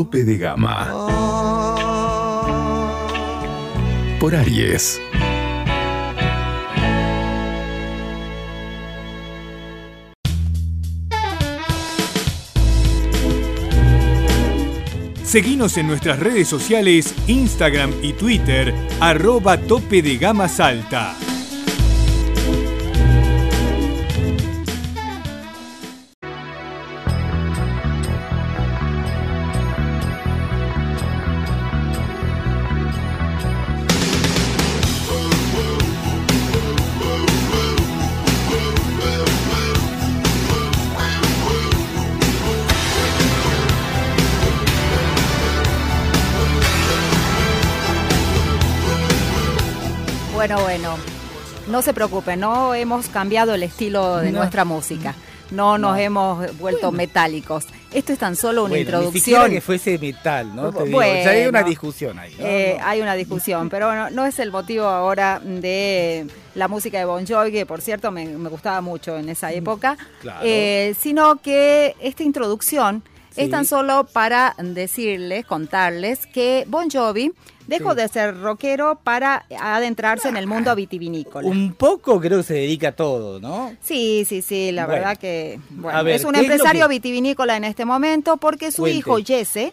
Tope de Gama por Aries. Seguinos en nuestras redes sociales, Instagram y Twitter, arroba tope de gama salta. Bueno, bueno, no se preocupen, no hemos cambiado el estilo de No. nuestra música. No nos hemos vuelto metálicos. Esto es tan solo una Bueno, Ni siquiera introducción. que fuese metal, ¿no? Te digo, Bueno. ya hay una discusión ahí. ¿no? Eh, Hay una discusión, pero no, no es el motivo ahora de la música de Bon Jovi, que por cierto me, me gustaba mucho en esa época, claro. eh, sino que esta introducción Sí. es tan solo para decirles, contarles que Bon Jovi dejó Sí. de ser rockero para adentrarse en el mundo vitivinícola. Un poco creo que se dedica a todo, ¿no? Sí, sí, sí, la Bueno. verdad que bueno, ver, es un ¿qué es lo empresario que- vitivinícola en este momento porque su Cuente. hijo Jesse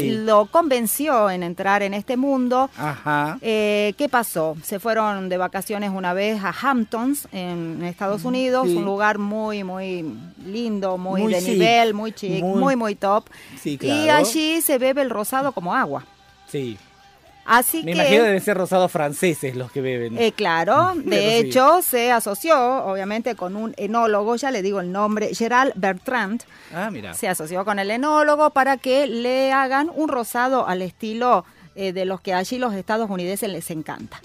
Sí. lo convenció en entrar en este mundo. Ajá. Eh, ¿Qué pasó? Se fueron de vacaciones una vez a Hamptons, en Estados Unidos, Mm, sí. un lugar muy, muy lindo, muy, Muy de chic, nivel, muy chic, muy- muy, muy, top. Sí, Y claro. allí se bebe el rosado como agua. Sí. Así Me que... imagino deben ser rosados franceses los que beben. Eh, claro, de Pero sí. hecho se asoció obviamente con un enólogo, ya le digo el nombre, Gerald Bertrand, ah, mira. se asoció con el enólogo para que le hagan un rosado al estilo eh, de los que allí los estadounidenses les encanta.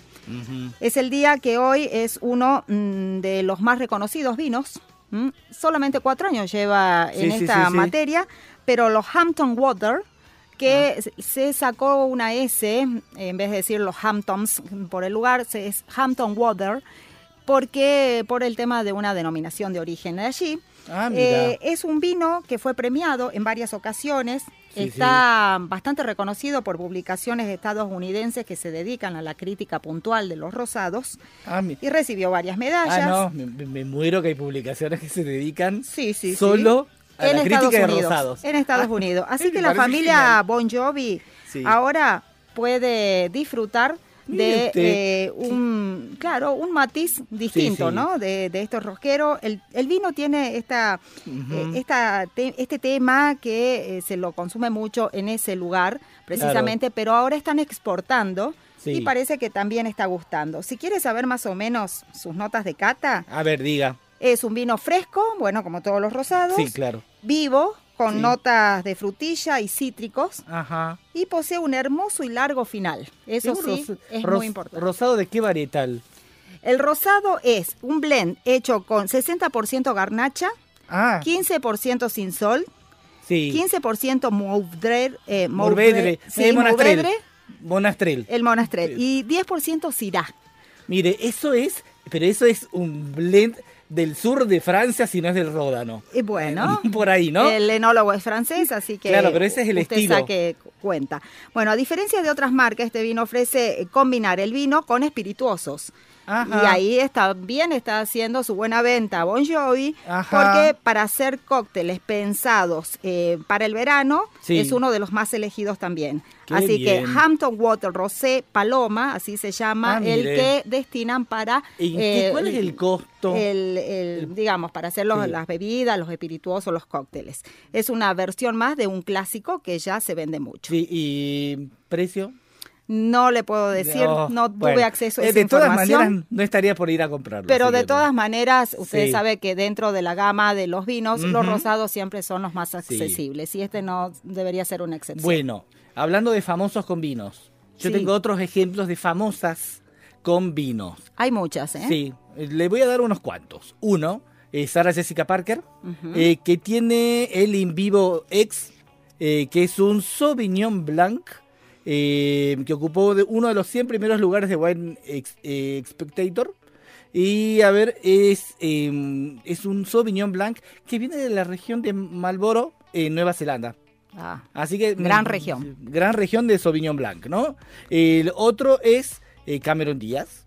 Es el día que hoy es uno mm, de los más reconocidos vinos. Solamente cuatro años lleva en Sí, sí, esta materia, pero los Hampton Water, que Ah. se- sacó una S, en vez de decir los Hamptons por el lugar, es Hampton Water, porque por el tema de una denominación de origen de allí. Ah. Eh, es un vino que fue premiado en varias ocasiones. Sí, Está bastante reconocido por publicaciones estadounidenses que se dedican a la crítica puntual de los rosados Ah, mi- y recibió varias medallas. ah, no, me, me- muero que hay publicaciones que se dedican sí. solo a en la Estados crítica de Unidos. rosados. En Estados Ah, Unidos. Así que la familia genial. Bon Jovi Sí. ahora puede disfrutar de eh, un, claro, un matiz distinto, sí. ¿no? De, de estos rosqueros. El, el vino tiene esta, eh, esta te- este tema que eh, se lo consume mucho en ese lugar, precisamente, pero ahora están exportando. Sí. Y parece que también está gustando. Si quieres saber más o menos sus notas de cata, A ver, diga. es un vino fresco, bueno, como todos los rosados, Sí, claro. Vivo, con Sí. notas de frutilla y cítricos, Ajá. y posee un hermoso y largo final. Eso sí, es muy importante. ¿Rosado de qué varietal? El rosado es un blend hecho con 60% garnacha, Ah, 15% sin sol, sí. 15% mourvedre, eh, Morvedre. sí, monastrel. mourvedre, Monastrel. el monastrel, y 10% syrah. Mire, eso es, pero eso es un blend del sur de Francia, si no es del Ródano. Y bueno, Por ahí, ¿no? El enólogo es francés, así que Claro, pero ese es el usted estilo. saque cuenta. Bueno, a diferencia de otras marcas, este vino ofrece combinar el vino con espirituosos. Ajá. Y ahí está bien está haciendo su buena venta Bon Jovi, Ajá. porque para hacer cócteles pensados eh, para el verano Sí. es uno de los más elegidos también. Qué así bien. que Hampton Water Rosé Paloma, así se llama, Ah, el que destinan para ¿Y qué- eh, cuál es el costo? el, el- digamos, para hacer los- Sí. las bebidas, los espirituosos, los cócteles. Es una versión más de un clásico que ya se vende mucho. Sí, ¿Y precio? No le puedo decir, no, tuve bueno. acceso a Eh, esa De todas información. maneras, no estaría por ir a comprarlo. Pero de todas maneras, usted Sí. sabe que dentro de la gama de los vinos, los rosados siempre son los más accesibles y este no debería ser una excepción. Bueno, hablando de famosos con vinos, yo Sí. tengo otros ejemplos de famosas con vinos. Hay muchas, ¿eh? Sí, le voy a dar unos cuantos. Uno, eh, Sarah Jessica Parker, eh, que tiene el In Vivo X, eh, que es un Sauvignon Blanc, eh, que ocupó de- uno de los 100 primeros lugares de Wine Ex- eh, Spectator. Y a ver, es, eh, es un Sauvignon Blanc que viene de la región de Marlborough, en Nueva Zelanda. Ah, Así que Gran mm, región. Gran región de Sauvignon Blanc, ¿no? El otro es eh, Cameron Díaz,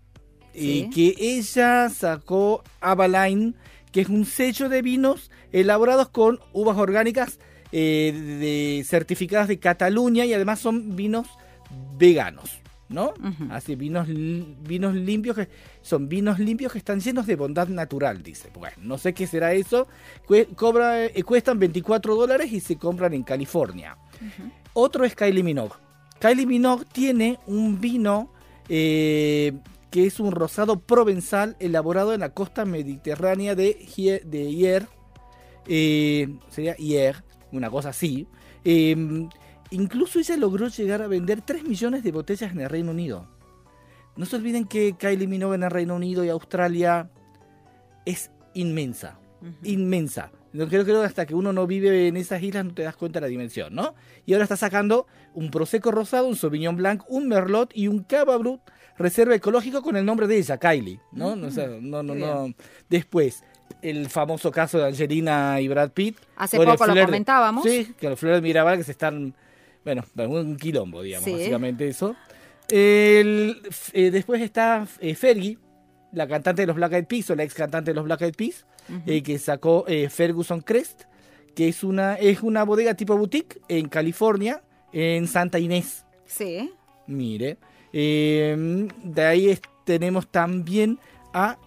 Sí. que ella sacó Avaline, que es un sello de vinos elaborados con uvas orgánicas eh, de, certificadas de Cataluña y además son vinos veganos, ¿no? Así vinos vinos limpios que son vinos limpios que están llenos de bondad natural, dice. Bueno, no sé qué será eso. Cue- cobra, eh, cuestan 24 dólares y se compran en California. Otro es Kylie Minogue. Kylie Minogue tiene un vino eh, que es un rosado provenzal elaborado en la costa mediterránea de, Hier- de Hier. eh, sería Hier, una cosa así. Eh, incluso ella logró llegar a vender 3 millones de botellas en el Reino Unido. No se olviden que Kylie Minogue en el Reino Unido y Australia es inmensa inmensa. No creo, creo que hasta que uno no vive en esas islas no te das cuenta de la dimensión, ¿no? Y ahora está sacando un Prosecco rosado, un Sauvignon Blanc, un Merlot y un Cava Brut reserva ecológico con el nombre de ella, Kylie, ¿no? No, o sea, no, no. Después, el famoso caso de Angelina y Brad Pitt. Hace poco lo de- comentábamos. Sí, que los Flores de Mirabal que se están, bueno, un quilombo, digamos, Sí. básicamente eso. El- eh, después está eh, Fergie, la cantante de los Black Eyed Peas, o la ex cantante de los Black Eyed Peas, eh, que sacó Ferguson Crest, que es una, es una bodega tipo boutique en California, en Santa Inés. Sí. Mire. Eh, de ahí es- tenemos también a,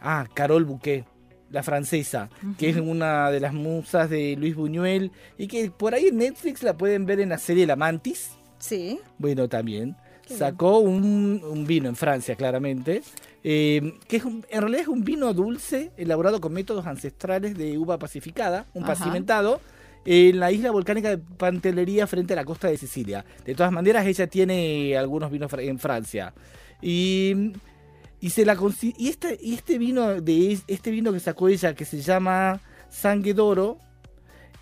a Carol Bouquet, la francesa, que es una de las musas de Luis Buñuel y que por ahí en Netflix la pueden ver en la serie La Mantis. Sí. Bueno, también. Qué Sacó un, un vino en Francia, claramente, eh, que es un- en realidad es un vino dulce elaborado con métodos ancestrales de uva pacificada, un Ajá. pacimentado, en la isla volcánica de Pantelería frente a la costa de Sicilia. De todas maneras, ella tiene algunos vinos en Francia. Y, y se la y este, y este vino de es- este vino que sacó ella, que se llama Sangue d'Oro,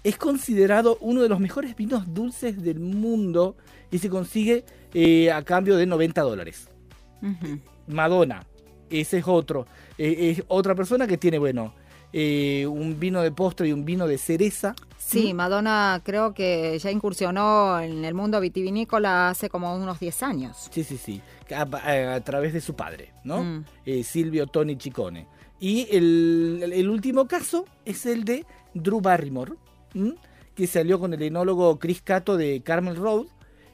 es considerado uno de los mejores vinos dulces del mundo y se consigue eh, a cambio de 90 dólares. Madonna, ese es otro. Eh, es otra persona que tiene, bueno, eh, un vino de postre y un vino de cereza. Sí, Madonna creo que ya incursionó en el mundo vitivinícola hace como unos 10 años. Sí, sí, sí. A, a- a través de su padre, ¿no? Mm. Eh, Silvio Tony Chicone. Y el, último caso es el de Drew Barrymore, ¿m? que salió con el enólogo Chris Cato de Carmel Road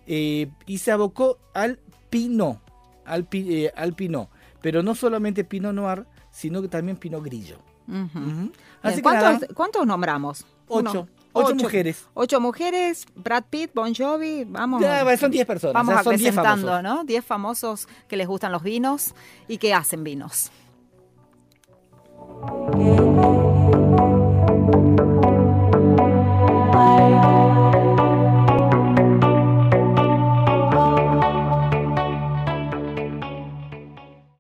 eh, y se abocó al Pinot, al, pi- eh, al Pinot. Pero no solamente Pinot Noir, sino que también Pinot Grillo. Así ¿cuántos, nombramos? ocho, Uno- ocho mujeres. Ocho mujeres, Brad Pitt, Bon Jovi, vamos. Ya, son 10 personas, Vamos ya son 10 acrecentando, famosos. ¿no? Diez famosos que les gustan los vinos y que hacen vinos.